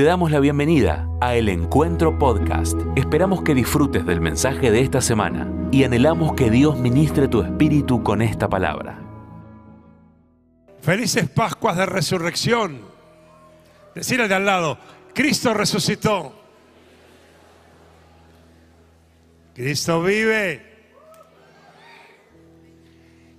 Te damos la bienvenida a El Encuentro Podcast. Esperamos que disfrutes del mensaje de esta semana y anhelamos que Dios ministre tu espíritu con esta palabra. Felices Pascuas de Resurrección. Decirle de al lado, Cristo resucitó. Cristo vive.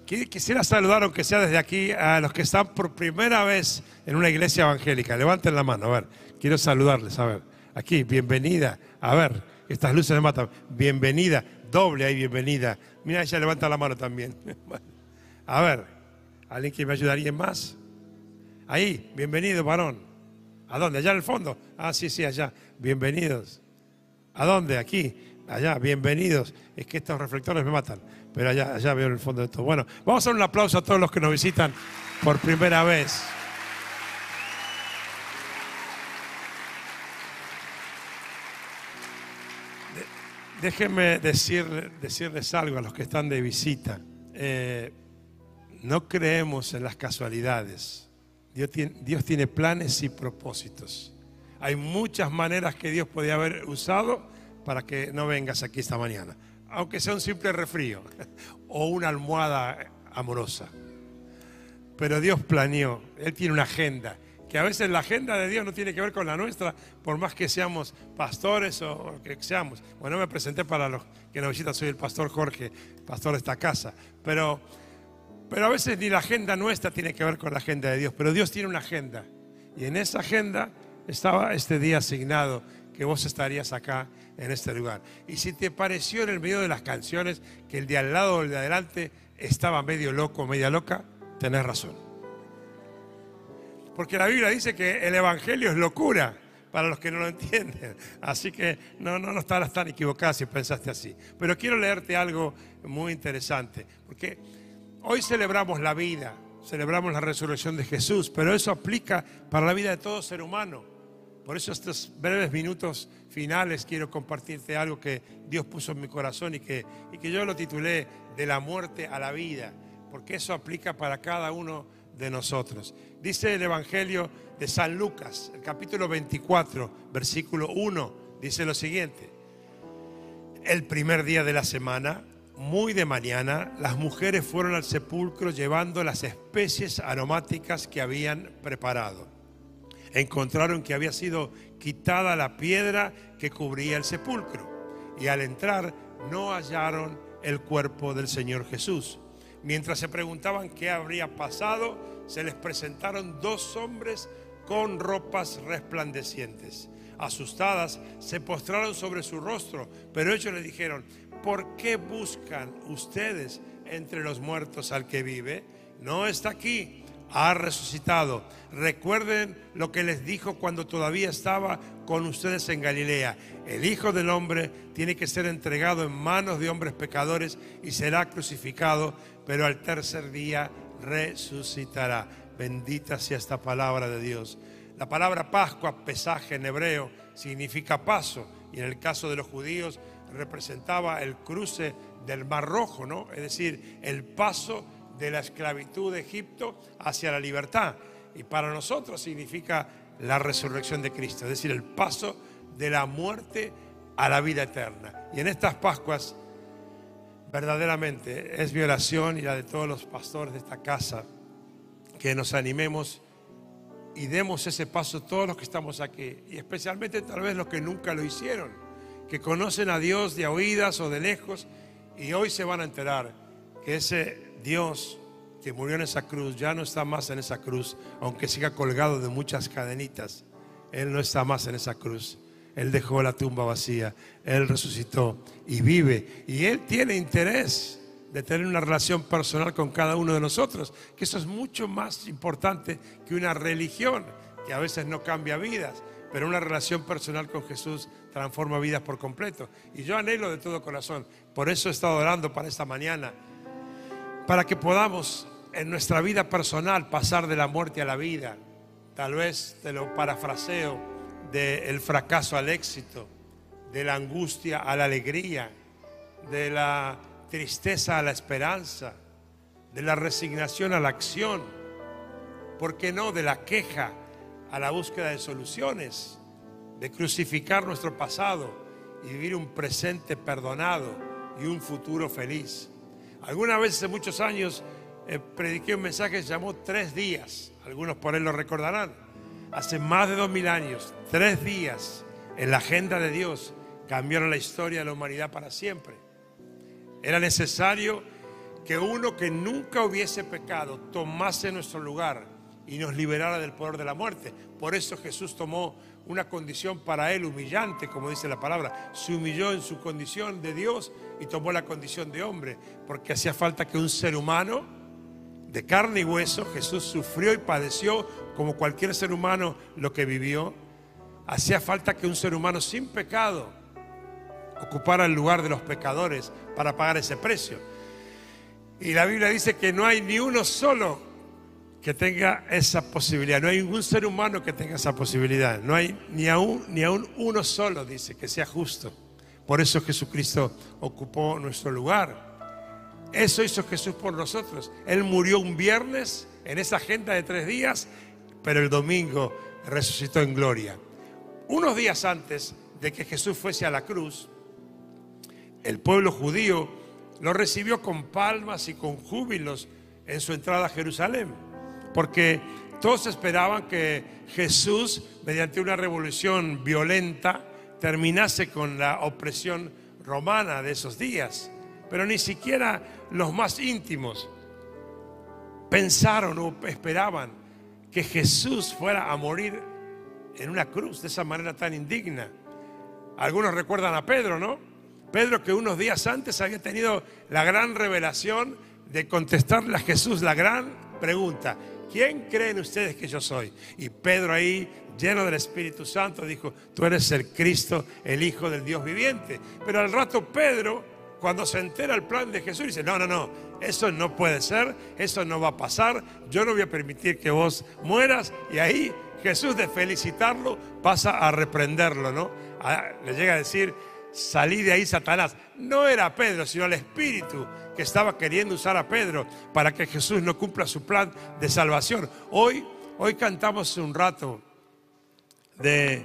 Quisiera saludar, aunque sea desde aquí, a los que están por primera vez en una iglesia evangélica. Levanten la mano, a ver. Quiero saludarles, a ver. Aquí, bienvenida. A ver, estas luces me matan. Bienvenida. Doble ahí, bienvenida. Mira, ella levanta la mano también. A ver, ¿alguien que me ayudaría más? Ahí, bienvenido, varón. ¿A dónde? Allá en el fondo. Ah, sí, sí, allá. Bienvenidos. ¿A dónde? Aquí. Allá, bienvenidos. Es que estos reflectores me matan. Pero allá, allá veo el fondo de todo. Bueno, vamos a dar un aplauso a todos los que nos visitan por primera vez. Déjenme decir, decirles algo a los que están de visita. Eh, no creemos en las casualidades. Dios tiene, Dios tiene planes y propósitos. Hay muchas maneras que Dios podía haber usado para que no vengas aquí esta mañana aunque sea un simple refrío o una almohada amorosa. Pero Dios planeó, Él tiene una agenda, que a veces la agenda de Dios no tiene que ver con la nuestra, por más que seamos pastores o que seamos. Bueno, me presenté para los que nos visitan, soy el pastor Jorge, pastor de esta casa, pero, pero a veces ni la agenda nuestra tiene que ver con la agenda de Dios, pero Dios tiene una agenda. Y en esa agenda estaba este día asignado que vos estarías acá en este lugar. Y si te pareció en el medio de las canciones que el de al lado o el de adelante estaba medio loco, media loca, tenés razón. Porque la Biblia dice que el Evangelio es locura para los que no lo entienden. Así que no, no, no estarás tan equivocada si pensaste así. Pero quiero leerte algo muy interesante. Porque hoy celebramos la vida, celebramos la resurrección de Jesús, pero eso aplica para la vida de todo ser humano. Por eso estos breves minutos finales quiero compartirte algo que Dios puso en mi corazón y que, y que yo lo titulé De la muerte a la vida, porque eso aplica para cada uno de nosotros. Dice el Evangelio de San Lucas, capítulo 24, versículo 1, dice lo siguiente. El primer día de la semana, muy de mañana, las mujeres fueron al sepulcro llevando las especies aromáticas que habían preparado encontraron que había sido quitada la piedra que cubría el sepulcro y al entrar no hallaron el cuerpo del Señor Jesús. Mientras se preguntaban qué habría pasado, se les presentaron dos hombres con ropas resplandecientes. Asustadas, se postraron sobre su rostro, pero ellos le dijeron, ¿por qué buscan ustedes entre los muertos al que vive? No está aquí ha resucitado. Recuerden lo que les dijo cuando todavía estaba con ustedes en Galilea. El Hijo del Hombre tiene que ser entregado en manos de hombres pecadores y será crucificado, pero al tercer día resucitará. Bendita sea esta palabra de Dios. La palabra Pascua, pesaje en hebreo, significa paso y en el caso de los judíos representaba el cruce del Mar Rojo, ¿no? Es decir, el paso de la esclavitud de Egipto hacia la libertad. Y para nosotros significa la resurrección de Cristo, es decir, el paso de la muerte a la vida eterna. Y en estas Pascuas, verdaderamente es mi oración y la de todos los pastores de esta casa, que nos animemos y demos ese paso todos los que estamos aquí, y especialmente tal vez los que nunca lo hicieron, que conocen a Dios de oídas o de lejos, y hoy se van a enterar que ese Dios que murió en esa cruz ya no está más en esa cruz, aunque siga colgado de muchas cadenitas. Él no está más en esa cruz. Él dejó la tumba vacía. Él resucitó y vive. Y Él tiene interés de tener una relación personal con cada uno de nosotros, que eso es mucho más importante que una religión, que a veces no cambia vidas, pero una relación personal con Jesús transforma vidas por completo. Y yo anhelo de todo corazón. Por eso he estado orando para esta mañana para que podamos en nuestra vida personal pasar de la muerte a la vida. Tal vez te lo parafraseo del fracaso al éxito, de la angustia a la alegría, de la tristeza a la esperanza, de la resignación a la acción, ¿por qué no? De la queja a la búsqueda de soluciones, de crucificar nuestro pasado y vivir un presente perdonado y un futuro feliz. Alguna vez hace muchos años eh, prediqué un mensaje que se llamó Tres días. Algunos por él lo recordarán. Hace más de dos mil años, tres días en la agenda de Dios cambiaron la historia de la humanidad para siempre. Era necesario que uno que nunca hubiese pecado tomase nuestro lugar y nos liberara del poder de la muerte. Por eso Jesús tomó una condición para él humillante, como dice la palabra. Se humilló en su condición de Dios y tomó la condición de hombre, porque hacía falta que un ser humano de carne y hueso, Jesús sufrió y padeció como cualquier ser humano lo que vivió. Hacía falta que un ser humano sin pecado ocupara el lugar de los pecadores para pagar ese precio. Y la Biblia dice que no hay ni uno solo que tenga esa posibilidad. No hay ningún ser humano que tenga esa posibilidad. No hay ni aún, ni aún uno solo, dice, que sea justo. Por eso Jesucristo ocupó nuestro lugar. Eso hizo Jesús por nosotros. Él murió un viernes en esa agenda de tres días, pero el domingo resucitó en gloria. Unos días antes de que Jesús fuese a la cruz, el pueblo judío lo recibió con palmas y con júbilos en su entrada a Jerusalén, porque todos esperaban que Jesús, mediante una revolución violenta, terminase con la opresión romana de esos días. Pero ni siquiera los más íntimos pensaron o esperaban que Jesús fuera a morir en una cruz de esa manera tan indigna. Algunos recuerdan a Pedro, ¿no? Pedro que unos días antes había tenido la gran revelación de contestarle a Jesús la gran pregunta, ¿quién creen ustedes que yo soy? Y Pedro ahí, lleno del Espíritu Santo, dijo, tú eres el Cristo, el Hijo del Dios viviente. Pero al rato Pedro, cuando se entera el plan de Jesús, dice, no, no, no, eso no puede ser, eso no va a pasar, yo no voy a permitir que vos mueras. Y ahí Jesús de felicitarlo pasa a reprenderlo, ¿no? le llega a decir, salí de ahí Satanás. No era Pedro, sino el Espíritu que estaba queriendo usar a Pedro para que Jesús no cumpla su plan de salvación. Hoy, hoy cantamos un rato de,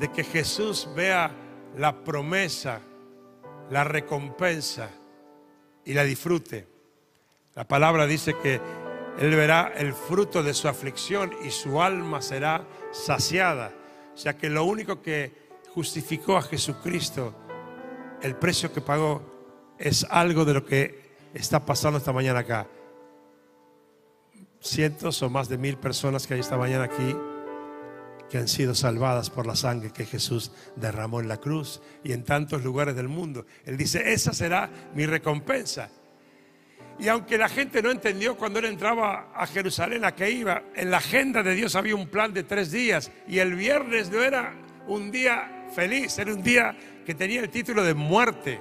de que Jesús vea la promesa, la recompensa y la disfrute. La palabra dice que Él verá el fruto de su aflicción y su alma será saciada. O sea que lo único que justificó a Jesucristo, el precio que pagó es algo de lo que está pasando esta mañana acá. Cientos o más de mil personas que hay esta mañana aquí que han sido salvadas por la sangre que Jesús derramó en la cruz y en tantos lugares del mundo. Él dice, esa será mi recompensa. Y aunque la gente no entendió cuando él entraba a Jerusalén a que iba, en la agenda de Dios había un plan de tres días y el viernes no era un día feliz, era un día que tenía el título de muerte.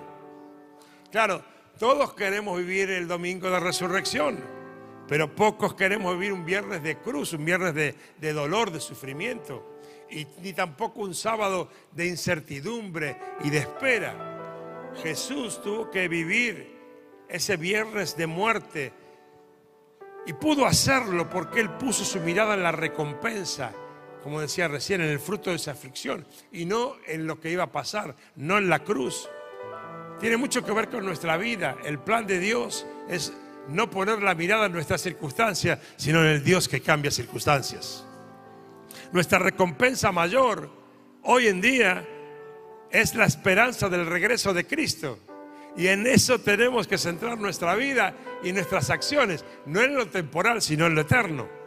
Claro, todos queremos vivir el domingo de resurrección, pero pocos queremos vivir un viernes de cruz, un viernes de, dolor, de sufrimiento, y ni tampoco un sábado de incertidumbre y de espera. Jesús tuvo que vivir ese viernes de muerte y pudo hacerlo porque Él puso su mirada en la recompensa como decía recién, en el fruto de esa aflicción y no en lo que iba a pasar, no en la cruz. Tiene mucho que ver con nuestra vida. El plan de Dios es no poner la mirada en nuestras circunstancias, sino en el Dios que cambia circunstancias. Nuestra recompensa mayor hoy en día es la esperanza del regreso de Cristo. Y en eso tenemos que centrar nuestra vida y nuestras acciones, no en lo temporal, sino en lo eterno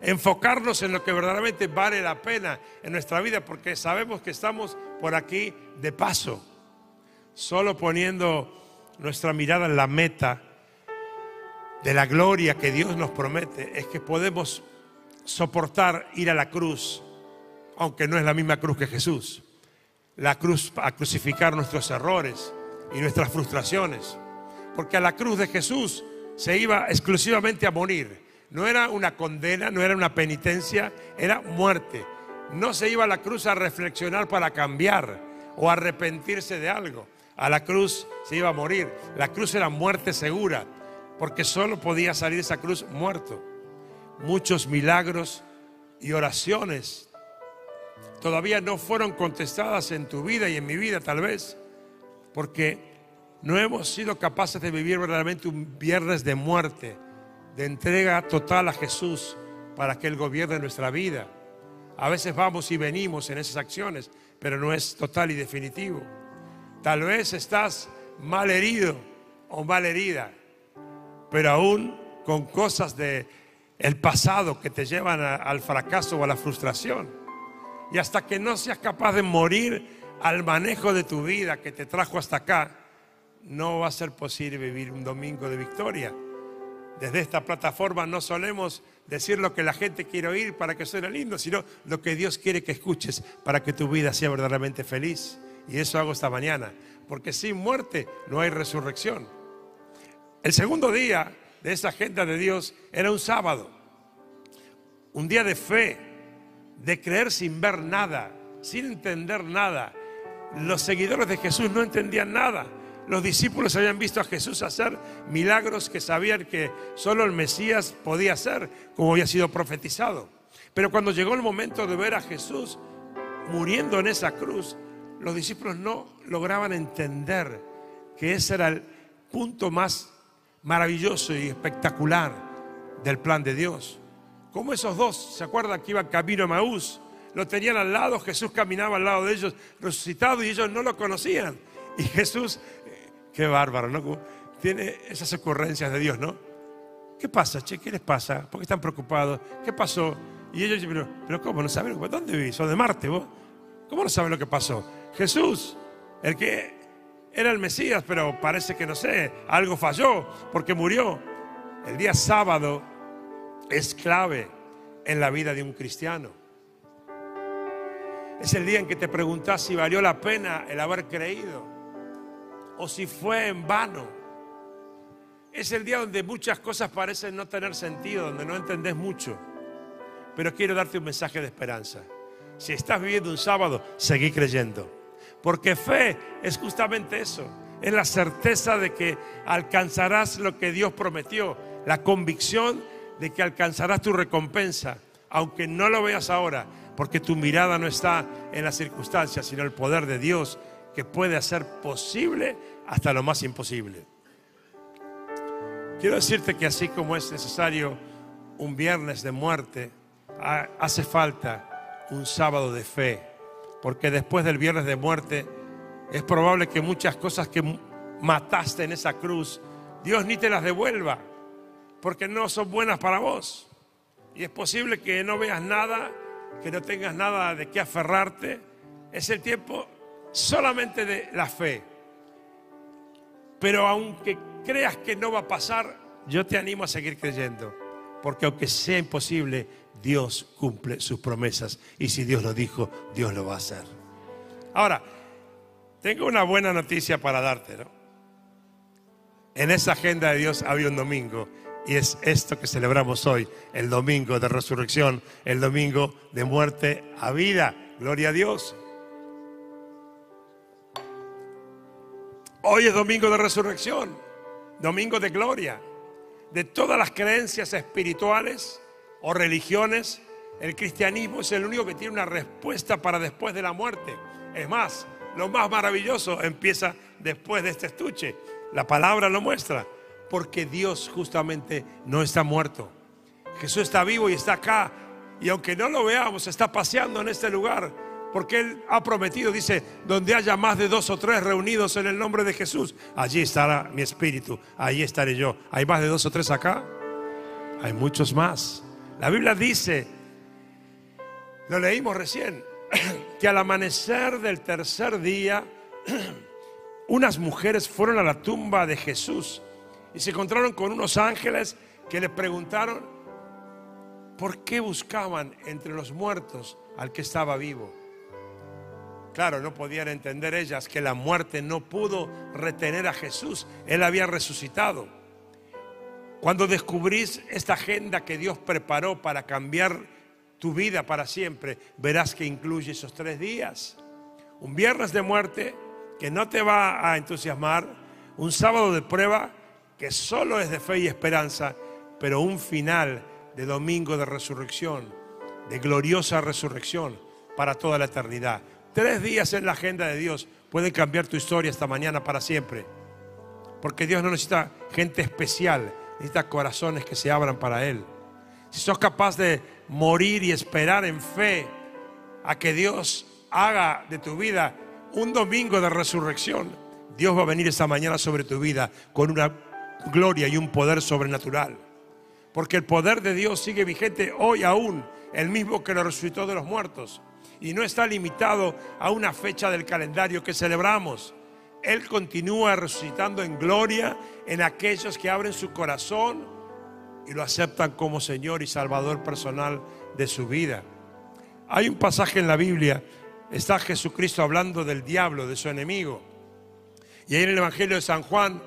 enfocarnos en lo que verdaderamente vale la pena en nuestra vida, porque sabemos que estamos por aquí de paso, solo poniendo nuestra mirada en la meta de la gloria que Dios nos promete, es que podemos soportar ir a la cruz, aunque no es la misma cruz que Jesús, la cruz a crucificar nuestros errores y nuestras frustraciones, porque a la cruz de Jesús se iba exclusivamente a morir no era una condena, no era una penitencia, era muerte. No se iba a la cruz a reflexionar para cambiar o arrepentirse de algo. A la cruz se iba a morir. La cruz era muerte segura, porque solo podía salir esa cruz muerto. Muchos milagros y oraciones todavía no fueron contestadas en tu vida y en mi vida tal vez, porque no hemos sido capaces de vivir verdaderamente un viernes de muerte, de entrega total a Jesús para que Él gobierne nuestra vida. A veces vamos y venimos en esas acciones, pero no es total y definitivo. Tal vez estás mal herido o mal herida, pero aún con cosas de el pasado que te llevan al fracaso o a la frustración. Y hasta que no seas capaz de morir al manejo de tu vida que te trajo hasta acá, no va a ser posible vivir un domingo de victoria. Desde esta plataforma no solemos decir lo que la gente quiere oír para que suene lindo, sino lo que Dios quiere que escuches para que tu vida sea verdaderamente feliz. Y eso hago esta mañana, porque sin muerte no hay resurrección. El segundo día de esa agenda de Dios era un sábado, un día de fe, de creer sin ver nada, sin entender nada. Los seguidores de Jesús no entendían nada. Los discípulos habían visto a Jesús hacer milagros que sabían que solo el Mesías podía hacer, como había sido profetizado. Pero cuando llegó el momento de ver a Jesús muriendo en esa cruz, los discípulos no lograban entender que ese era el punto más maravilloso y espectacular del plan de Dios. Como esos dos, ¿se acuerdan que iban camino a Maús? Lo tenían al lado, Jesús caminaba al lado de ellos resucitado y ellos no lo conocían. Y Jesús, qué bárbaro, ¿no? Tiene esas ocurrencias de Dios, ¿no? ¿Qué pasa, che? ¿Qué les pasa? ¿Por qué están preocupados? ¿Qué pasó? Y ellos dicen, pero, pero ¿cómo no saben? ¿Dónde vivís? ¿Sos de Marte vos? ¿Cómo no saben lo que pasó? Jesús, el que era el Mesías, pero parece que no sé, algo falló porque murió. El día sábado es clave en la vida de un cristiano. Es el día en que te preguntas si valió la pena el haber creído o si fue en vano. Es el día donde muchas cosas parecen no tener sentido, donde no entendés mucho. Pero quiero darte un mensaje de esperanza. Si estás viviendo un sábado, seguí creyendo. Porque fe es justamente eso. Es la certeza de que alcanzarás lo que Dios prometió. La convicción de que alcanzarás tu recompensa. Aunque no lo veas ahora. Porque tu mirada no está en las circunstancias, sino el poder de Dios que puede hacer posible hasta lo más imposible. Quiero decirte que así como es necesario un viernes de muerte, hace falta un sábado de fe porque después del viernes de muerte es probable que muchas cosas que mataste en esa cruz, Dios ni te las devuelva, porque no son buenas para vos. Y es posible que no veas nada, que no tengas nada de qué aferrarte. Es el tiempo solamente de la fe. Pero aunque creas que no va a pasar, yo te animo a seguir creyendo. Porque aunque sea imposible, Dios cumple sus promesas. Y si Dios lo dijo, Dios lo va a hacer. Ahora, tengo una buena noticia para darte. En esa agenda de Dios había un domingo. Y es esto que celebramos hoy, el domingo de resurrección, el domingo de muerte a vida. Gloria a Dios. Hoy es domingo de resurrección, domingo de gloria, de todas las creencias espirituales o religiones, el cristianismo es el único que tiene una respuesta para después de la muerte. Es más, lo más maravilloso empieza después de este estuche. La palabra lo muestra, porque Dios justamente no está muerto. Jesús está vivo y está acá. Y aunque no lo veamos, está paseando en este lugar. Porque Él ha prometido, dice, donde haya más de dos o tres reunidos en el nombre de Jesús, allí estará mi espíritu, allí estaré yo. ¿Hay más de dos o tres acá? Hay muchos más. La Biblia dice, lo leímos recién, que al amanecer del tercer día, unas mujeres fueron a la tumba de Jesús y se encontraron con unos ángeles que le preguntaron por qué buscaban entre los muertos al que estaba vivo. Claro, no podían entender ellas que la muerte no pudo retener a Jesús, él había resucitado. Cuando descubrís esta agenda que Dios preparó para cambiar tu vida para siempre, verás que incluye esos tres días. Un viernes de muerte que no te va a entusiasmar, un sábado de prueba que solo es de fe y esperanza, pero un final de domingo de resurrección, de gloriosa resurrección, para toda la eternidad. Tres días en la agenda de Dios pueden cambiar tu historia esta mañana para siempre. Porque Dios no necesita gente especial, necesita corazones que se abran para Él. Si sos capaz de morir y esperar en fe a que Dios haga de tu vida un domingo de resurrección, Dios va a venir esta mañana sobre tu vida con una gloria y un poder sobrenatural. Porque el poder de Dios sigue vigente hoy aún, el mismo que lo resucitó de los muertos. Y no está limitado a una fecha del calendario que celebramos. Él continúa resucitando en gloria en aquellos que abren su corazón y lo aceptan como Señor y Salvador personal de su vida. Hay un pasaje en la Biblia, está Jesucristo hablando del diablo, de su enemigo. Y ahí en el Evangelio de San Juan,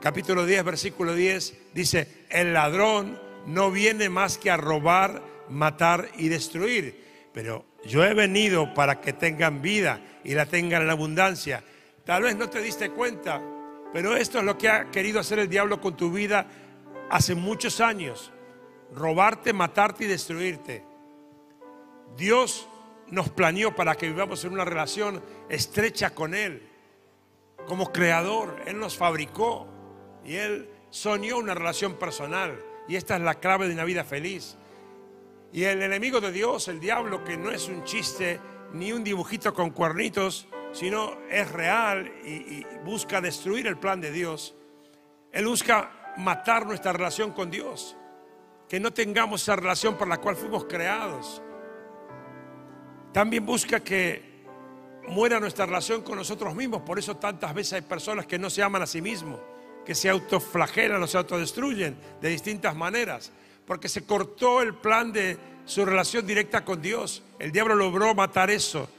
capítulo 10, versículo 10, dice, el ladrón no viene más que a robar, matar y destruir. Pero yo he venido para que tengan vida y la tengan en abundancia. Tal vez no te diste cuenta, pero esto es lo que ha querido hacer el diablo con tu vida hace muchos años. Robarte, matarte y destruirte. Dios nos planeó para que vivamos en una relación estrecha con Él. Como creador, Él nos fabricó y Él soñó una relación personal. Y esta es la clave de una vida feliz. Y el enemigo de Dios, el diablo, que no es un chiste ni un dibujito con cuernitos, sino es real y, busca destruir el plan de Dios. Él busca matar nuestra relación con Dios. Que no tengamos esa relación por la cual fuimos creados. También busca que muera nuestra relación con nosotros mismos. Por eso tantas veces hay personas que no se aman a sí mismos, que se autoflagelan o se autodestruyen de distintas maneras porque se cortó el plan de su relación directa con Dios. El diablo logró matar eso,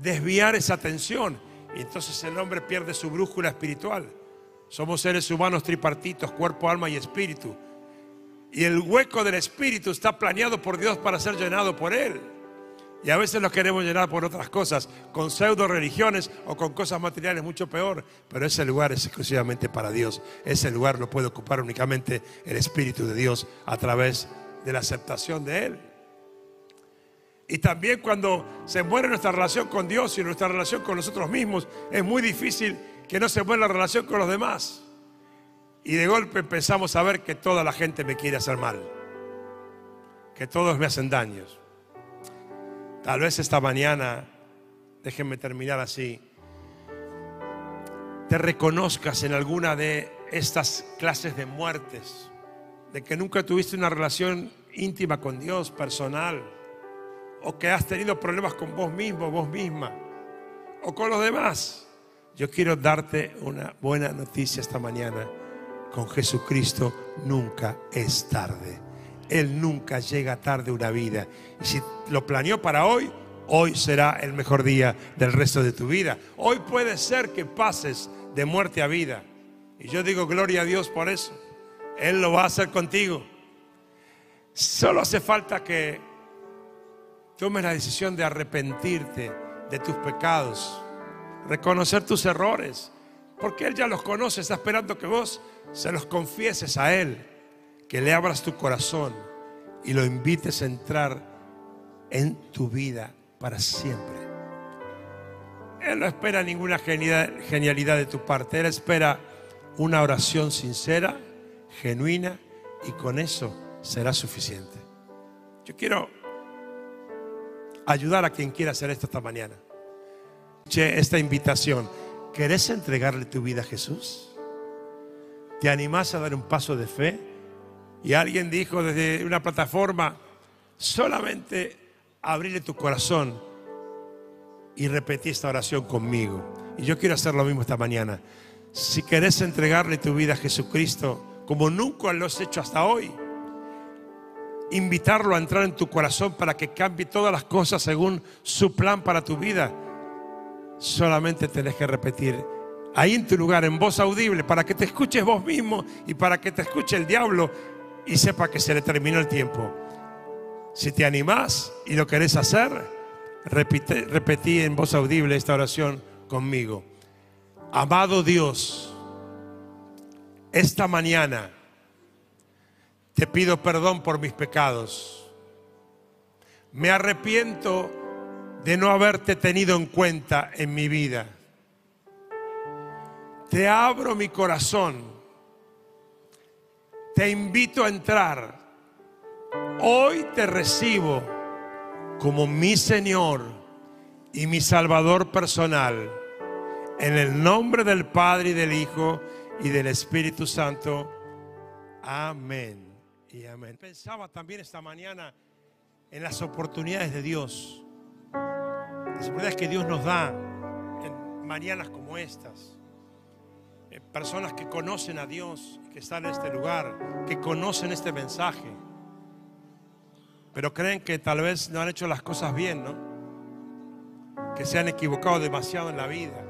desviar esa atención. Y entonces el hombre pierde su brújula espiritual. Somos seres humanos tripartitos, cuerpo, alma y espíritu. Y el hueco del espíritu está planeado por Dios para ser llenado por Él. Y a veces lo queremos llenar por otras cosas, con pseudo religiones o con cosas materiales mucho peor. Pero ese lugar es exclusivamente para Dios. Ese lugar lo puede ocupar únicamente el Espíritu de Dios a través de la aceptación de Él. Y también cuando se muere nuestra relación con Dios y nuestra relación con nosotros mismos, es muy difícil que no se muera la relación con los demás. Y de golpe empezamos a ver que toda la gente me quiere hacer mal, que todos me hacen daños. Tal vez esta mañana, déjenme terminar así, te reconozcas en alguna de estas clases de muertes, de que nunca tuviste una relación íntima con Dios, personal, o que has tenido problemas con vos mismo, vos misma, o con los demás. Yo quiero darte una buena noticia esta mañana. Con Jesucristo nunca es tarde. Él nunca llega tarde una vida. Y si lo planeó para hoy, hoy será el mejor día del resto de tu vida. Hoy puede ser que pases de muerte a vida. Y yo digo gloria a Dios por eso. Él lo va a hacer contigo. Solo hace falta que tomes la decisión de arrepentirte de tus pecados, reconocer tus errores, porque Él ya los conoce, está esperando que vos se los confieses a Él que le abras tu corazón y lo invites a entrar en tu vida para siempre. Él no espera ninguna genialidad de tu parte, Él espera una oración sincera, genuina, y con eso será suficiente. Yo quiero ayudar a quien quiera hacer esto esta mañana. Esta invitación, ¿querés entregarle tu vida a Jesús? ¿Te animás a dar un paso de fe? Y alguien dijo desde una plataforma, solamente abrirle tu corazón y repetí esta oración conmigo. Y yo quiero hacer lo mismo esta mañana. Si querés entregarle tu vida a Jesucristo como nunca lo has hecho hasta hoy, invitarlo a entrar en tu corazón para que cambie todas las cosas según su plan para tu vida, solamente tenés que repetir ahí en tu lugar, en voz audible, para que te escuches vos mismo y para que te escuche el diablo y sepa que se le terminó el tiempo. Si te animás y lo querés hacer, repite, repetí en voz audible esta oración conmigo. Amado Dios, esta mañana te pido perdón por mis pecados. Me arrepiento de no haberte tenido en cuenta en mi vida. Te abro mi corazón. Te invito a entrar. Hoy te recibo como mi Señor y mi Salvador personal. En el nombre del Padre y del Hijo y del Espíritu Santo. Amén Pensaba también esta mañana en las oportunidades de Dios. Las oportunidades que Dios nos da en mañanas como estas. En personas que conocen a Dios, que están en este lugar, que conocen este mensaje, pero creen que tal vez no han hecho las cosas bien, ¿no? Que se han equivocado demasiado en la vida.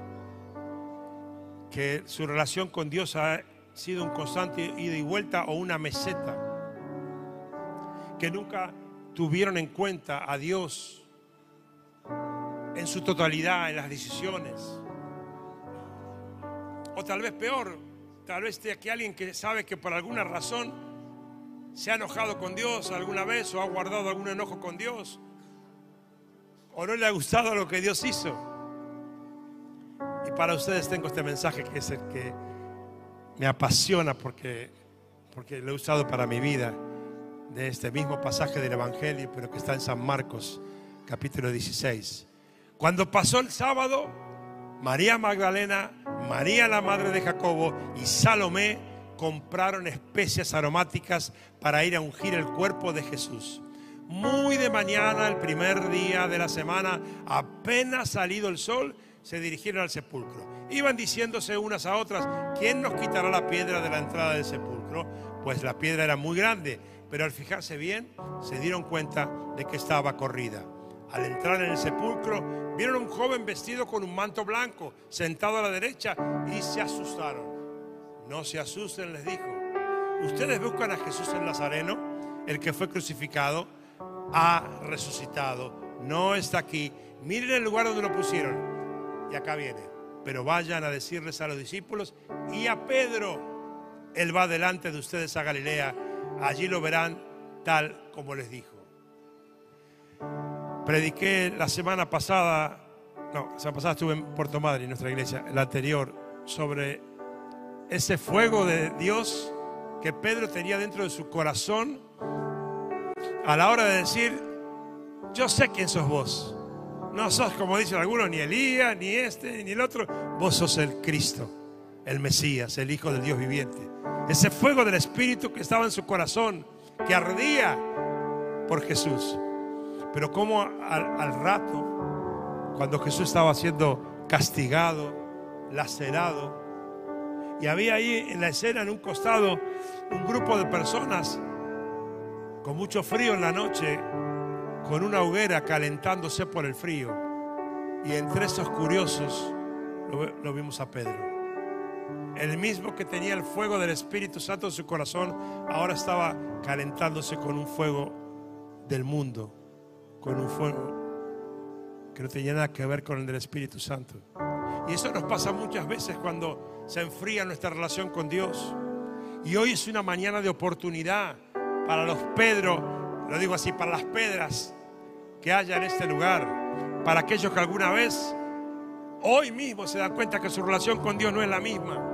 Que su relación con Dios ha sido un constante ida y vuelta o una meseta. Que nunca tuvieron en cuenta a Dios en su totalidad, en las decisiones. O tal vez peor, tal vez esté aquí alguien que sabe que por alguna razón se ha enojado con Dios alguna vez o ha guardado algún enojo con Dios o no le ha gustado lo que Dios hizo. Y para ustedes tengo este mensaje que es el que me apasiona porque, porque lo he usado para mi vida de este mismo pasaje del Evangelio, pero que está en San Marcos, capítulo 16. Cuando pasó el sábado, María Magdalena, María la madre de Jacobo y Salomé compraron especias aromáticas para ir a ungir el cuerpo de Jesús. Muy de mañana, el primer día de la semana, apenas salido el sol, se dirigieron al sepulcro. Iban diciéndose unas a otras, ¿quién nos quitará la piedra de la entrada del sepulcro? Pues la piedra era muy grande pero al fijarse bien se dieron cuenta de que estaba corrida. Al entrar en el sepulcro, vieron a un joven vestido con un manto blanco, sentado a la derecha, y se asustaron. No se asusten, les dijo. Ustedes buscan a Jesús el Nazareno, el que fue crucificado, ha resucitado, no está aquí. Miren el lugar donde lo pusieron. Y acá viene. Pero vayan a decirles a los discípulos y a Pedro, Él va delante de ustedes a Galilea allí lo verán tal como les dijo. Prediqué la semana pasada, no, la semana pasada estuve en Puerto Madre, en nuestra iglesia, la anterior, sobre ese fuego de Dios que Pedro tenía dentro de su corazón a la hora de decir, yo sé quién sos vos. No sos, como dicen algunos, ni Elías, ni este, ni el otro. Vos sos el Cristo, el Mesías, el Hijo del Dios viviente. Ese fuego del Espíritu que estaba en su corazón, que ardía por Jesús. Pero como al, rato, cuando Jesús estaba siendo castigado, lacerado, y había ahí en la escena, en un costado, un grupo de personas con mucho frío en la noche, con una hoguera calentándose por el frío. Y entre esos curiosos lo vimos a Pedro. El mismo que tenía el fuego del Espíritu Santo en su corazón, ahora estaba calentándose con un fuego del mundo, con un fuego que no tenía nada que ver con el del Espíritu Santo. Y eso nos pasa muchas veces cuando se enfría nuestra relación con Dios. Y hoy es una mañana de oportunidad para los Pedro, lo digo así, para las pedras que haya en este lugar, para aquellos que alguna vez, hoy mismo se dan cuenta que su relación con Dios no es la misma.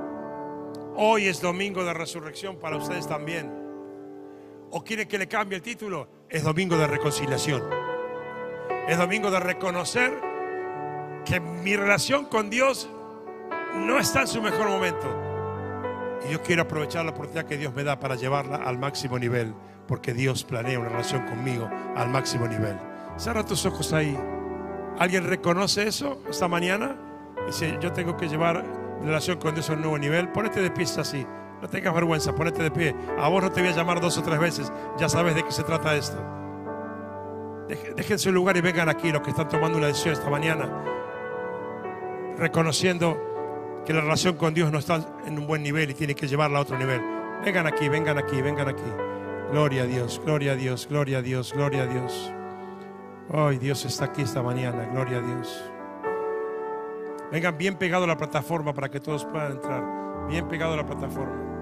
Hoy es domingo de resurrección para ustedes también. ¿O quieren que le cambie el título? Es domingo de reconciliación. Es domingo de reconocer que mi relación con Dios no está en su mejor momento. Y yo quiero aprovechar la oportunidad que Dios me da para llevarla al máximo nivel, porque Dios planea una relación conmigo al máximo nivel. Cierra tus ojos ahí. ¿Alguien reconoce eso esta mañana? Dice, yo tengo que llevar relación con Dios a un nuevo nivel, ponete de pie así. No tengas vergüenza, ponete de pie. A vos no te voy a llamar dos o tres veces. Ya sabes de qué se trata esto. Dejen su lugar y vengan aquí los que están tomando una decisión esta mañana. Reconociendo que la relación con Dios no está en un buen nivel y tiene que llevarla a otro nivel. Vengan aquí, vengan aquí, vengan aquí. Gloria a Dios, gloria a Dios, gloria a Dios, gloria a Dios. Hoy Dios está aquí esta mañana, gloria a Dios. Vengan bien pegado a la plataforma para que todos puedan entrar. Bien pegado a la plataforma.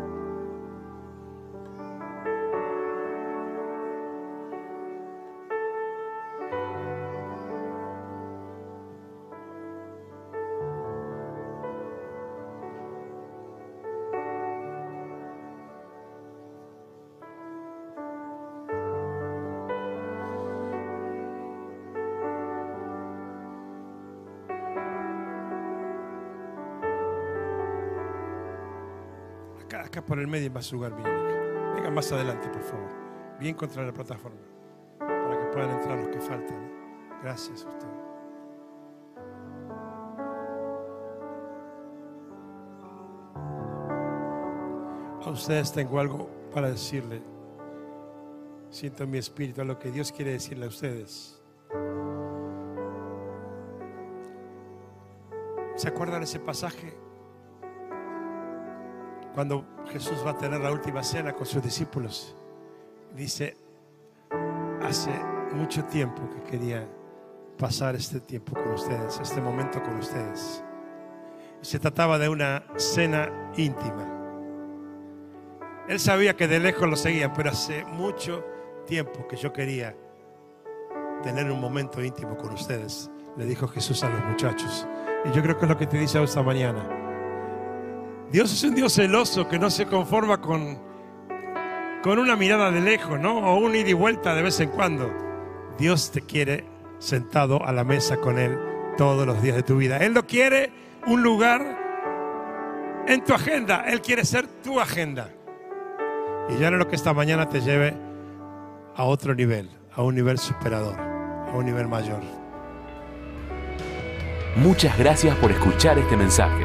Por el medio en lugar bien. Vengan más adelante, por favor. Bien contra la plataforma. Para que puedan entrar los que faltan. Gracias, Gustavo. A ustedes tengo algo para decirle. Siento en mi espíritu lo que Dios quiere decirle a ustedes. ¿Se acuerdan ese pasaje? Cuando Jesús va a tener la última cena con sus discípulos. Dice, hace mucho tiempo que quería pasar este tiempo con ustedes, este momento con ustedes. Se trataba de una cena íntima. Él sabía que de lejos lo seguían, pero hace mucho tiempo que yo quería tener un momento íntimo con ustedes, le dijo Jesús a los muchachos. Y yo creo que es lo que te dice esta mañana. Dios es un Dios celoso que no se conforma con, con una mirada de lejos, ¿no? O un ida y vuelta de vez en cuando. Dios te quiere sentado a la mesa con Él todos los días de tu vida. Él no quiere un lugar en tu agenda, Él quiere ser tu agenda. Y ya no lo que esta mañana te lleve a otro nivel, a un nivel superador, a un nivel mayor. Muchas gracias por escuchar este mensaje.